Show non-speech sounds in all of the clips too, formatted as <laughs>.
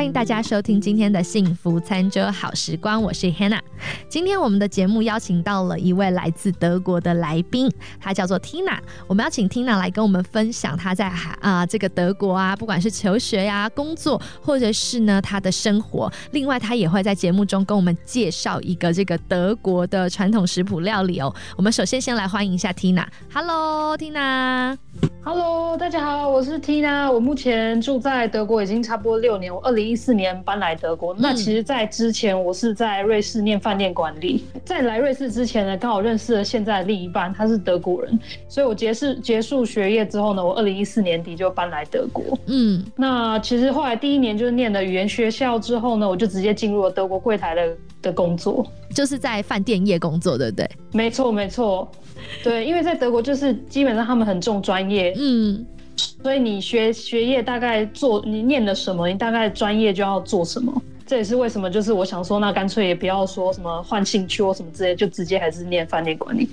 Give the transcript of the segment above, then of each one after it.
欢迎大家收听今天的幸福餐桌好时光，我是 Hannah。今天我们的节目邀请到了一位来自德国的来宾，他叫做 Tina。我们要请 Tina 来跟我们分享他在啊这个德国啊，不管是求学呀、工作，或者是呢他的生活。另外，他也会在节目中跟我们介绍一个这个德国的传统食谱料理哦。我们首先先来欢迎一下 Tina。Hello，Tina。Hello，大家好，我是 Tina。我目前住在德国已经差不多六年。我二零一四年搬来德国。那其实，在之前我是在瑞士念饭店管理。在来瑞士之前呢，刚好认识了现在的另一半，他是德国人。所以我结束结束学业之后呢，我二零一四年底就搬来德国。嗯，那其实后来第一年就是念了语言学校之后呢，我就直接进入了德国柜台的的工作，就是在饭店业工作，对不对？没错，没错。对，因为在德国就是基本上他们很重专业，嗯，所以你学学业大概做你念的什么，你大概专业就要做什么。这也是为什么，就是我想说，那干脆也不要说什么换兴趣或什么之类，就直接还是念饭店管理。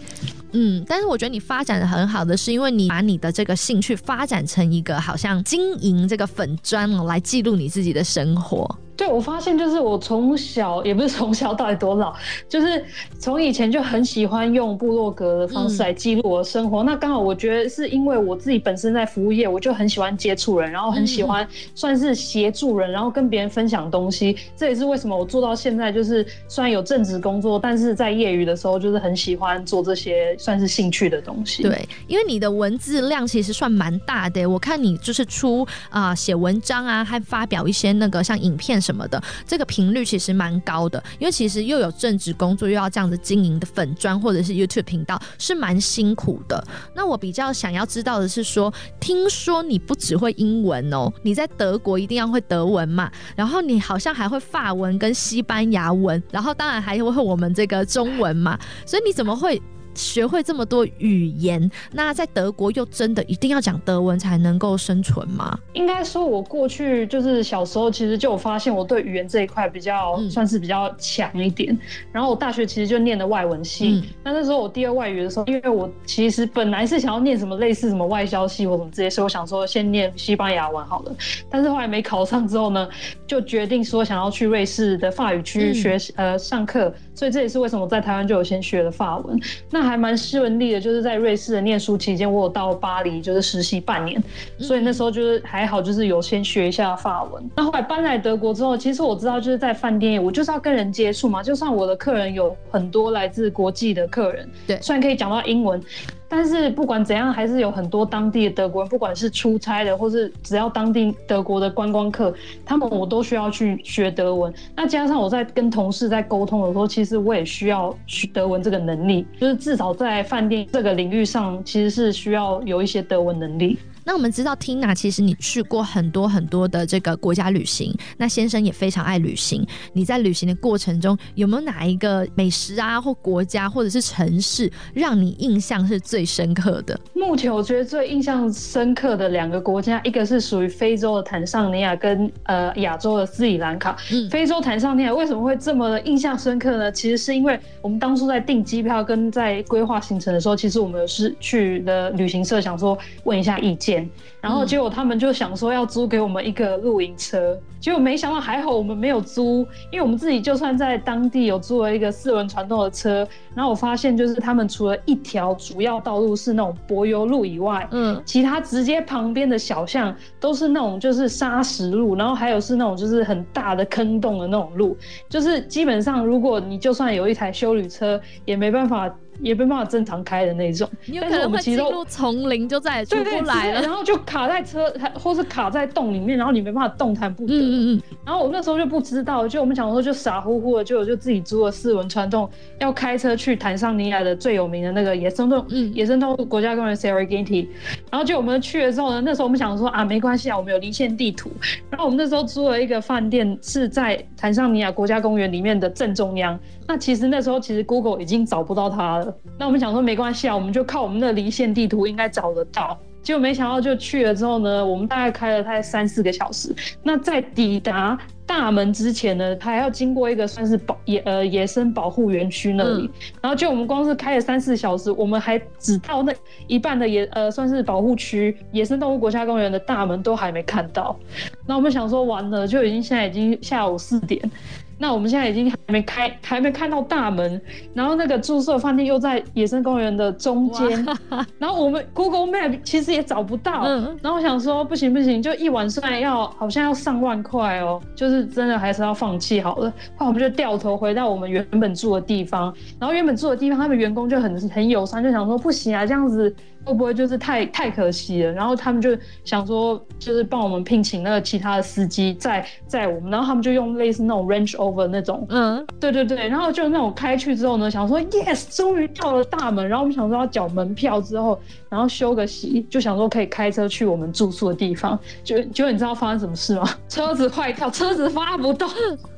嗯，但是我觉得你发展的很好的，是因为你把你的这个兴趣发展成一个好像经营这个粉砖哦，来记录你自己的生活。对，我发现就是我从小也不是从小到底多老，就是从以前就很喜欢用部落格的方式来记录我的生活。那刚好我觉得是因为我自己本身在服务业，我就很喜欢接触人，然后很喜欢算是协助人，然后跟别人分享东西。这也是为什么我做到现在，就是虽然有正职工作，但是在业余的时候就是很喜欢做这些算是兴趣的东西。对，因为你的文字量其实算蛮大的，我看你就是出啊写文章啊，还发表一些那个像影片。什么的，这个频率其实蛮高的，因为其实又有正职工作，又要这样子经营的粉砖或者是 YouTube 频道，是蛮辛苦的。那我比较想要知道的是，说听说你不只会英文哦，你在德国一定要会德文嘛，然后你好像还会法文跟西班牙文，然后当然还会我们这个中文嘛，所以你怎么会？学会这么多语言，那在德国又真的一定要讲德文才能够生存吗？应该说，我过去就是小时候，其实就有发现我对语言这一块比较算是比较强一点。然后我大学其实就念的外文系，那那时候我第二外语的时候，因为我其实本来是想要念什么类似什么外交系或什么这些，所以我想说先念西班牙文好了。但是后来没考上之后呢，就决定说想要去瑞士的法语区学呃上课。所以这也是为什么在台湾就有先学了法文，那还蛮顺利的。就是在瑞士的念书期间，我有到巴黎就是实习半年，所以那时候就是还好，就是有先学一下法文。那后来搬来德国之后，其实我知道就是在饭店，我就是要跟人接触嘛。就算我的客人有很多来自国际的客人，对，虽然可以讲到英文。但是不管怎样，还是有很多当地的德国人，不管是出差的，或是只要当地德国的观光客，他们我都需要去学德文。那加上我在跟同事在沟通的时候，其实我也需要学德文这个能力，就是至少在饭店这个领域上，其实是需要有一些德文能力。那我们知道，Tina，其实你去过很多很多的这个国家旅行。那先生也非常爱旅行。你在旅行的过程中，有没有哪一个美食啊，或国家，或者是城市，让你印象是最深刻的？目前我觉得最印象深刻的两个国家，一个是属于非洲的坦桑尼亚，跟呃亚洲的斯里兰卡。嗯，非洲坦桑尼亚为什么会这么的印象深刻呢？其实是因为我们当初在订机票跟在规划行程的时候，其实我们是去的旅行社，想说问一下意见。然后结果他们就想说要租给我们一个露营车，结果没想到还好我们没有租，因为我们自己就算在当地有租了一个四轮传动的车。然后我发现就是他们除了一条主要道路是那种柏油路以外，嗯，其他直接旁边的小巷都是那种就是砂石路，然后还有是那种就是很大的坑洞的那种路，就是基本上如果你就算有一台修旅车也没办法。也没办法正常开的那种，<laughs> 但是我们进入丛林就再也出不来了，然后就卡在车，或是卡在洞里面，然后你没办法动弹不得。嗯嗯嗯。然后我那时候就不知道，就我们想说就傻乎乎的，就我就自己租了四轮传动，要开车去坦桑尼亚的最有名的那个野生动物野生动物国家公园 Serengeti。然后就我们去了之后呢，那时候我们想说啊，没关系啊，我们有离线地图。然后我们那时候租了一个饭店，是在坦桑尼亚国家公园里面的正中央。那其实那时候其实 Google 已经找不到它了。那我们想说没关系啊，我们就靠我们的离线地图应该找得到。结果没想到就去了之后呢，我们大概开了大概三四个小时。那在抵达大门之前呢，他还要经过一个算是保野呃野生保护园区那里。然后就我们光是开了三四小时，我们还只到那一半的野呃算是保护区野生动物国家公园的大门都还没看到。那我们想说完了，就已经现在已经下午四点。那我们现在已经还没开，还没看到大门，然后那个住宿饭店又在野生公园的中间，然后我们 Google Map 其实也找不到，然后想说不行不行，就一晚上要好像要上万块哦，就是真的还是要放弃好了。后来我们就掉头回到我们原本住的地方，然后原本住的地方他们员工就很很友善，就想说不行啊，这样子。会不会就是太太可惜了？然后他们就想说，就是帮我们聘请那个其他的司机载载我们，然后他们就用类似那种 range over 那种，嗯，对对对，然后就那种开去之后呢，想说 yes，终于到了大门，然后我们想说要缴门票之后，然后休个息，就想说可以开车去我们住宿的地方，就就你知道发生什么事吗？<laughs> 车子坏掉，车子发不动。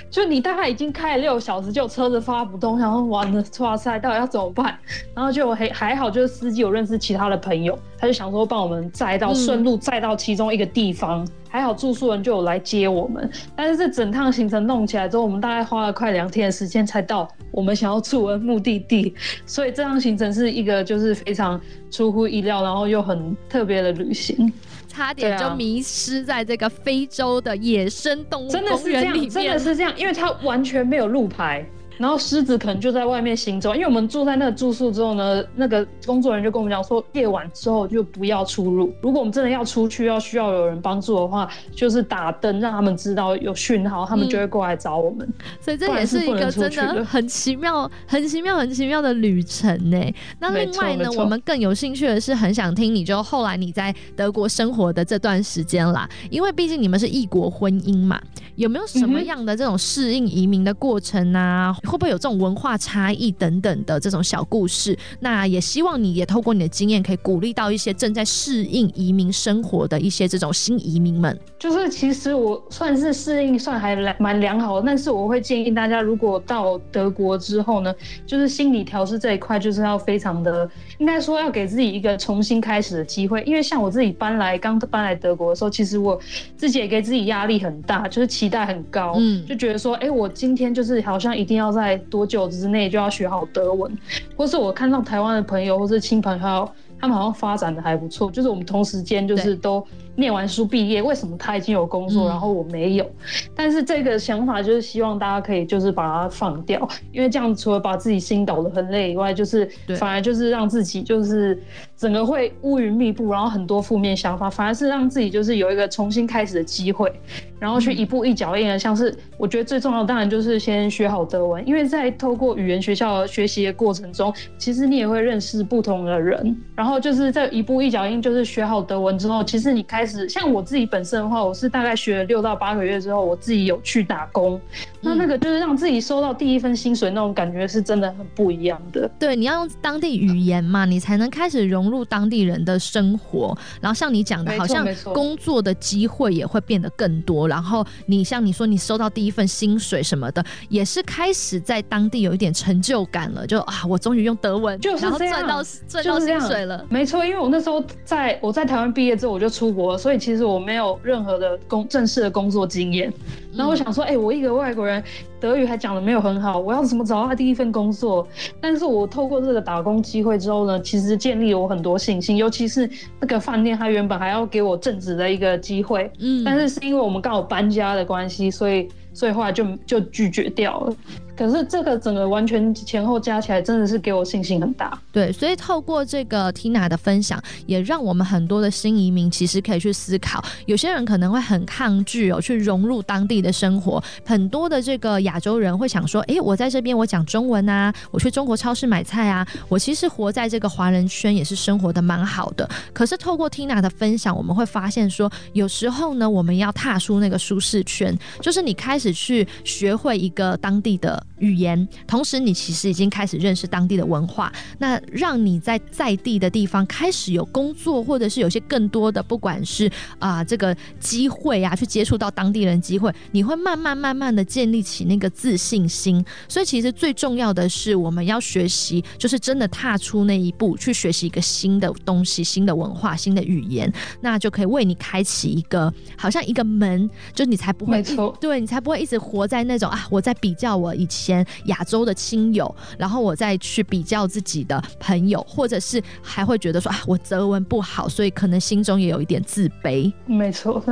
就你大概已经开了六小时，就车子发不动，然后完了，哇塞，到底要怎么办？<laughs> 然后就还还好，就是司机有认识其他的朋友，他就想说帮我们载到顺路载到其中一个地方，还好住宿人就有来接我们。但是这整趟行程弄起来之后，我们大概花了快两天的时间才到我们想要住的目的地，所以这趟行程是一个就是非常出乎意料，然后又很特别的旅行。差点就迷失在这个非洲的野生动物公园里面，真的是这样，因为它完全没有路牌。然后狮子可能就在外面行走，因为我们住在那个住宿之后呢，那个工作人员就跟我们讲说，夜晚之后就不要出入。如果我们真的要出去，要需要有人帮助的话，就是打灯让他们知道有讯号，他们就会过来找我们。所以这也是一个真的很奇妙、很奇妙、很奇妙的旅程呢。那另外呢，我们更有兴趣的是，很想听你就后来你在德国生活的这段时间啦，因为毕竟你们是异国婚姻嘛，有没有什么样的这种适应移民的过程啊？会不会有这种文化差异等等的这种小故事？那也希望你也透过你的经验，可以鼓励到一些正在适应移民生活的一些这种新移民们。就是其实我算是适应算还良蛮良好的，但是我会建议大家，如果到德国之后呢，就是心理调试这一块，就是要非常的，应该说要给自己一个重新开始的机会。因为像我自己搬来刚搬来德国的时候，其实我自己也给自己压力很大，就是期待很高，嗯，就觉得说，哎，我今天就是好像一定要在在多久之内就要学好德文，或是我看到台湾的朋友或是亲朋好友，他们好像发展的还不错，就是我们同时间就是都。念完书毕业，为什么他已经有工作，然后我没有？但是这个想法就是希望大家可以就是把它放掉，因为这样除了把自己心搞得很累以外，就是反而就是让自己就是整个会乌云密布，然后很多负面想法，反而是让自己就是有一个重新开始的机会，然后去一步一脚印的，像是我觉得最重要当然就是先学好德文，因为在透过语言学校学习的过程中，其实你也会认识不同的人，然后就是在一步一脚印，就是学好德文之后，其实你开始。像我自己本身的话，我是大概学了六到八个月之后，我自己有去打工。那那个就是让自己收到第一份薪水那种感觉，是真的很不一样的。对，你要用当地语言嘛，你才能开始融入当地人的生活。然后像你讲的，好像工作的机会也会变得更多。然后你像你说，你收到第一份薪水什么的，也是开始在当地有一点成就感了。就啊，我终于用德文，就是赚到赚到薪水了。没错，因为我那时候在我在台湾毕业之后，我就出国，所以其实我没有任何的工正式的工作经验。然后我想说，哎，我一个外国人，德语还讲的没有很好，我要怎么找到第一份工作？但是我透过这个打工机会之后呢，其实建立了我很多信心，尤其是那个饭店，他原本还要给我正职的一个机会，嗯，但是是因为我们刚好搬家的关系，所以所以后来就就拒绝掉了。可是这个整个完全前后加起来，真的是给我信心很大。对，所以透过这个 Tina 的分享，也让我们很多的新移民其实可以去思考，有些人可能会很抗拒哦，去融入当地的生活。很多的这个亚洲人会想说，哎，我在这边我讲中文啊，我去中国超市买菜啊，我其实活在这个华人圈也是生活的蛮好的。可是透过 Tina 的分享，我们会发现说，有时候呢，我们要踏出那个舒适圈，就是你开始去学会一个当地的。语言，同时你其实已经开始认识当地的文化，那让你在在地的地方开始有工作，或者是有些更多的，不管是啊这个机会啊，去接触到当地人机会，你会慢慢慢慢的建立起那个自信心。所以其实最重要的是，我们要学习，就是真的踏出那一步，去学习一个新的东西、新的文化、新的语言，那就可以为你开启一个好像一个门，就你才不会，对你才不会一直活在那种啊，我在比较我以前亚洲的亲友，然后我再去比较自己的朋友，或者是还会觉得说啊，我德文不好，所以可能心中也有一点自卑。没错。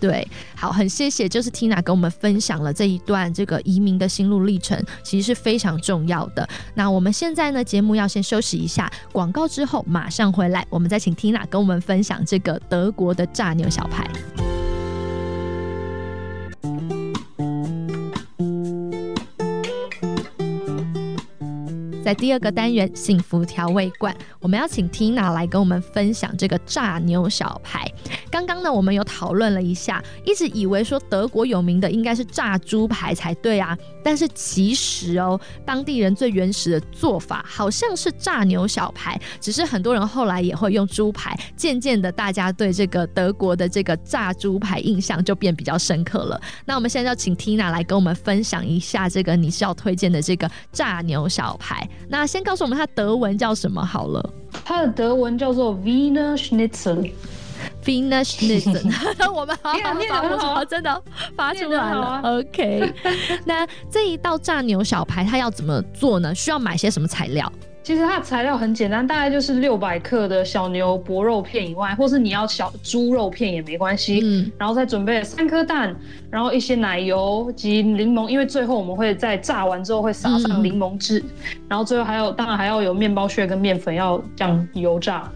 对，好，很谢谢，就是 Tina 跟我们分享了这一段这个移民的心路历程，其实是非常重要的。那我们现在呢，节目要先休息一下，广告之后马上回来，我们再请 Tina 跟我们分享这个德国的炸牛小排。在第二个单元幸福调味罐，我们要请 Tina 来跟我们分享这个炸牛小排。刚刚呢，我们有讨论了一下，一直以为说德国有名的应该是炸猪排才对啊，但是其实哦，当地人最原始的做法好像是炸牛小排，只是很多人后来也会用猪排，渐渐的大家对这个德国的这个炸猪排印象就变比较深刻了。那我们现在要请 Tina 来跟我们分享一下这个你是要推荐的这个炸牛小排。那先告诉我们它德文叫什么好了。它的德文叫做 Wiener Schnitzel。Wiener Schnitzel。<laughs> 我们好好好，真的发出来 <laughs> 了。OK。那这一道炸牛小排它要怎么做呢？需要买些什么材料？其实它的材料很简单，大概就是六百克的小牛薄肉片以外，或是你要小猪肉片也没关系。嗯，然后再准备三颗蛋，然后一些奶油及柠檬，因为最后我们会在炸完之后会撒上柠檬汁，然后最后还有当然还要有面包屑跟面粉要这样油炸。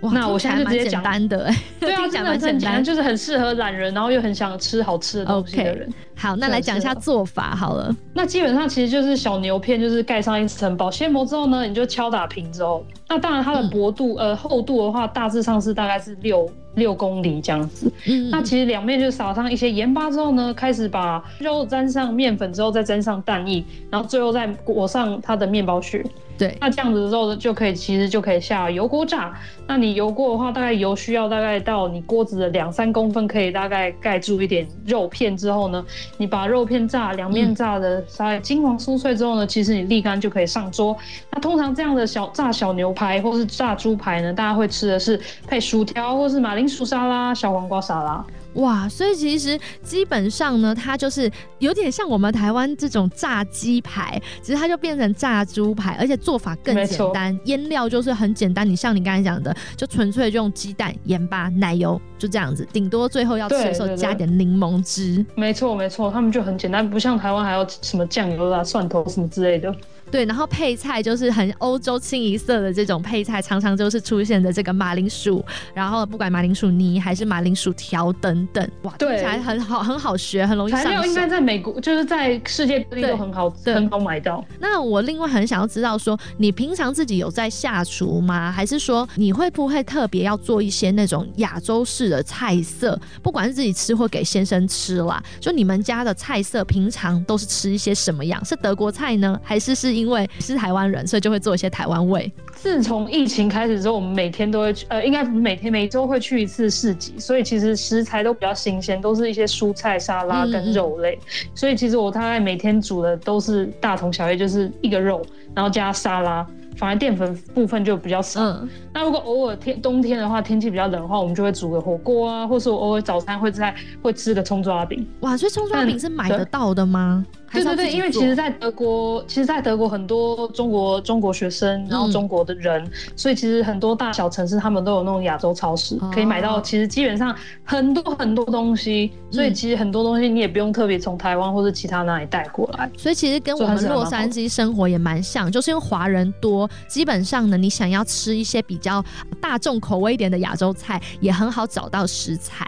那我现在就直接讲单的，对啊，<laughs> 讲的很简单，就是很适合懒人，然后又很想吃好吃的东西的人。好，那来讲一下做法好了。那基本上其实就是小牛片，就是盖上一层保鲜膜之后呢，你就敲打平之后，那当然它的薄度呃厚度的话，大致上是大概是六六公里这样子。嗯。那其实两面就撒上一些盐巴之后呢，开始把肉沾上面粉之后，再沾上蛋液，然后最后再裹上它的面包屑。对，那这样子的肉就可以，其实就可以下油锅炸。那你油锅的话，大概油需要大概到你锅子的两三公分，可以大概盖住一点肉片之后呢，你把肉片炸两面炸的稍微金黄酥脆之后呢，其实你沥干就可以上桌。那通常这样的小炸小牛排或是炸猪排呢，大家会吃的是配薯条或是马铃薯沙拉、小黄瓜沙拉。哇，所以其实基本上呢，它就是有点像我们台湾这种炸鸡排，其实它就变成炸猪排，而且做法更简单，腌料就是很简单。你像你刚才讲的，就纯粹就用鸡蛋、盐巴、奶油，就这样子，顶多最后要吃的时候加点柠檬汁。没错没错，他们就很简单，不像台湾还要什么酱油啊、蒜头什么之类的。对，然后配菜就是很欧洲清一色的这种配菜，常常就是出现的这个马铃薯，然后不管马铃薯泥还是马铃薯条等等，哇，听起来很好，很好学，很容易上手。材料应该在美国，就是在世界各地都很好，很好买到。那我另外很想要知道说，你平常自己有在下厨吗？还是说你会不会特别要做一些那种亚洲式的菜色？不管是自己吃或给先生吃啦，就你们家的菜色平常都是吃一些什么样？是德国菜呢，还是是？因为是台湾人，所以就会做一些台湾味。自从疫情开始之后，我们每天都会去，呃，应该每天每周会去一次市集，所以其实食材都比较新鲜，都是一些蔬菜沙拉跟肉类。所以其实我大概每天煮的都是大同小异，就是一个肉，然后加沙拉。反而淀粉部分就比较少。嗯，那如果偶尔天冬天的话，天气比较冷的话，我们就会煮个火锅啊，或是我偶尔早餐会在会吃个葱抓饼。哇，所以葱抓饼是买得到的吗？对对对，因为其实，在德国，其实，在德国很多中国中国学生，然后中国的人，所以其实很多大小城市他们都有那种亚洲超市，可以买到。其实基本上很多很多东西，所以其实很多东西你也不用特别从台湾或者其他哪里带过来。所以其实跟我们洛杉矶生活也蛮像，就是因为华人多，基本上呢，你想要吃一些比较大众口味一点的亚洲菜，也很好找到食材。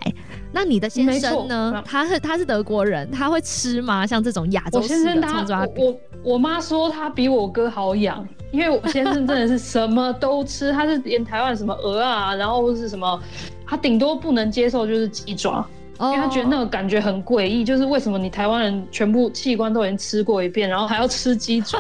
那你的先生呢？他是他是德国人，他会吃吗？像这种亚洲式的葱抓饼？我我妈说他比我哥好养，因为我先生真的是什么都吃，<laughs> 他是连台湾什么鹅啊，然后是什么，他顶多不能接受就是鸡爪。因为他觉得那个感觉很诡异，就是为什么你台湾人全部器官都已经吃过一遍，然后还要吃鸡爪？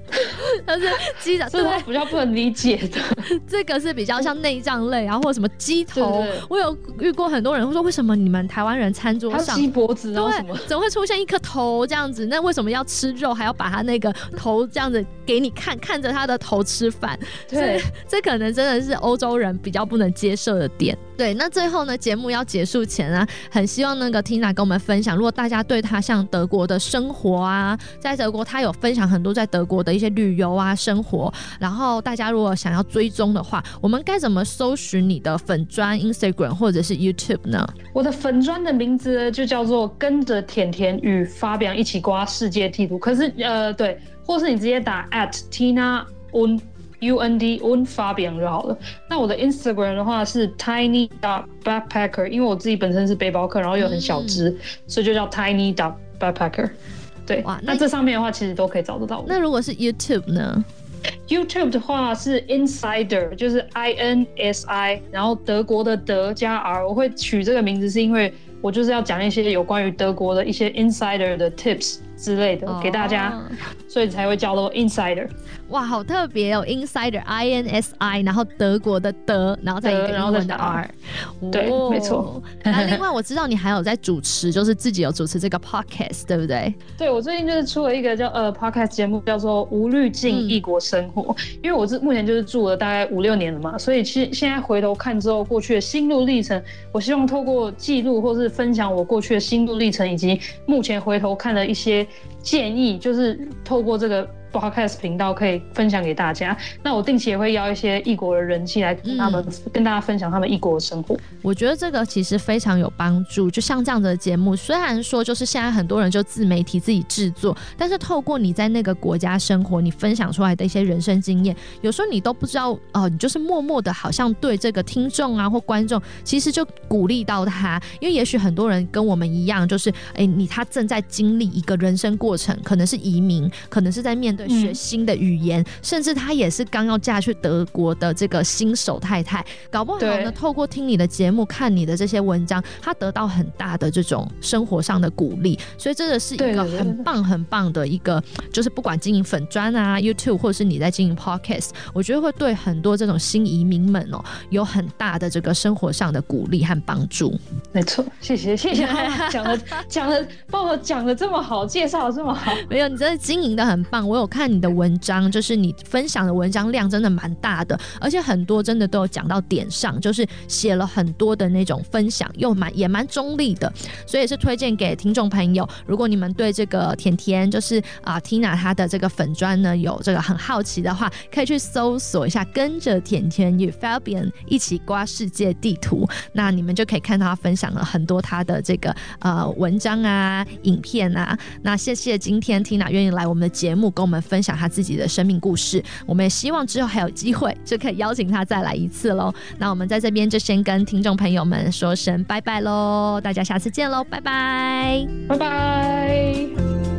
<laughs> 但是鸡爪，<laughs> 这是比较不能理解的。<laughs> 这个是比较像内脏类，然后或者什么鸡头，我有遇过很多人会说，为什么你们台湾人餐桌上鸡脖子，啊什么，怎么会出现一颗头这样子？那为什么要吃肉，还要把他那个头这样子给你看，看着他的头吃饭？对，这可能真的是欧洲人比较不能接受的点。对，那最后呢，节目要结束前啊，很希望那个 Tina 跟我们分享，如果大家对他像德国的生活啊，在德国他有分享很多在德国的一些旅游啊生活，然后大家如果想要追踪的话，我们该怎么搜寻你的粉砖 Instagram 或者是 YouTube 呢？我的粉砖的名字就叫做跟着甜甜与发表一起刮世界地图，可是呃对，或是你直接打 at Tina Un。U N D Un Fabian 就好了。那我的 Instagram 的话是 Tiny dot Backpacker，因为我自己本身是背包客，然后又很小只，所以就叫 Tiny dot Backpacker。对，哇，那这上面的话其实都可以找得到我。那如果是 YouTube 呢？YouTube 的话是 Insider，就是 I N S I，然后德国的德加 R。我会取这个名字是因为我就是要讲一些有关于德国的一些 Insider 的 Tips 之类的给大家，所以才会叫做 Insider。哇，好特别哦！Insider I N S I，然后德国的德，然后再一个英文的 R，对，没错。<laughs> 那另外我知道你还有在主持，就是自己有主持这个 podcast，对不对？对，我最近就是出了一个叫呃 podcast 节目，叫做无滤镜异国生活。因为我是目前就是住了大概五六年了嘛，所以其实现在回头看之后过去的心路历程，我希望透过记录或是分享我过去的心路历程，以及目前回头看的一些建议，就是透过这个。Podcast 频道可以分享给大家。那我定期也会邀一些异国的人气来跟他们跟大家分享他们异国的生活。我觉得这个其实非常有帮助。就像这样的节目，虽然说就是现在很多人就自媒体自己制作，但是透过你在那个国家生活，你分享出来的一些人生经验，有时候你都不知道哦，你就是默默的，好像对这个听众啊或观众，其实就鼓励到他。因为也许很多人跟我们一样，就是哎，你他正在经历一个人生过程，可能是移民，可能是在面对。学新的语言，甚至她也是刚要嫁去德国的这个新手太太，搞不好呢，透过听你的节目、看你的这些文章，她得到很大的这种生活上的鼓励，所以这个是一个很棒很棒的一个，就是不管经营粉砖啊、YouTube，或者是你在经营 Podcast，我觉得会对很多这种新移民们哦，有很大的这个生活上的鼓励和帮助。没错，谢谢谢谢，<laughs> 讲的讲的，帮我讲的这么好，介绍的这么好，没有，你真的经营的很棒，我有。看你的文章，就是你分享的文章量真的蛮大的，而且很多真的都有讲到点上，就是写了很多的那种分享，又蛮也蛮中立的，所以是推荐给听众朋友。如果你们对这个甜甜，就是啊 Tina 她的这个粉砖呢，有这个很好奇的话，可以去搜索一下，跟着甜甜与 Fabian 一起刮世界地图，那你们就可以看到他分享了很多他的这个呃文章啊、影片啊。那谢谢今天 Tina 愿意来我们的节目，跟我们。分享她自己的生命故事，我们也希望之后还有机会就可以邀请她再来一次喽。那我们在这边就先跟听众朋友们说声拜拜喽，大家下次见喽，拜拜，拜拜。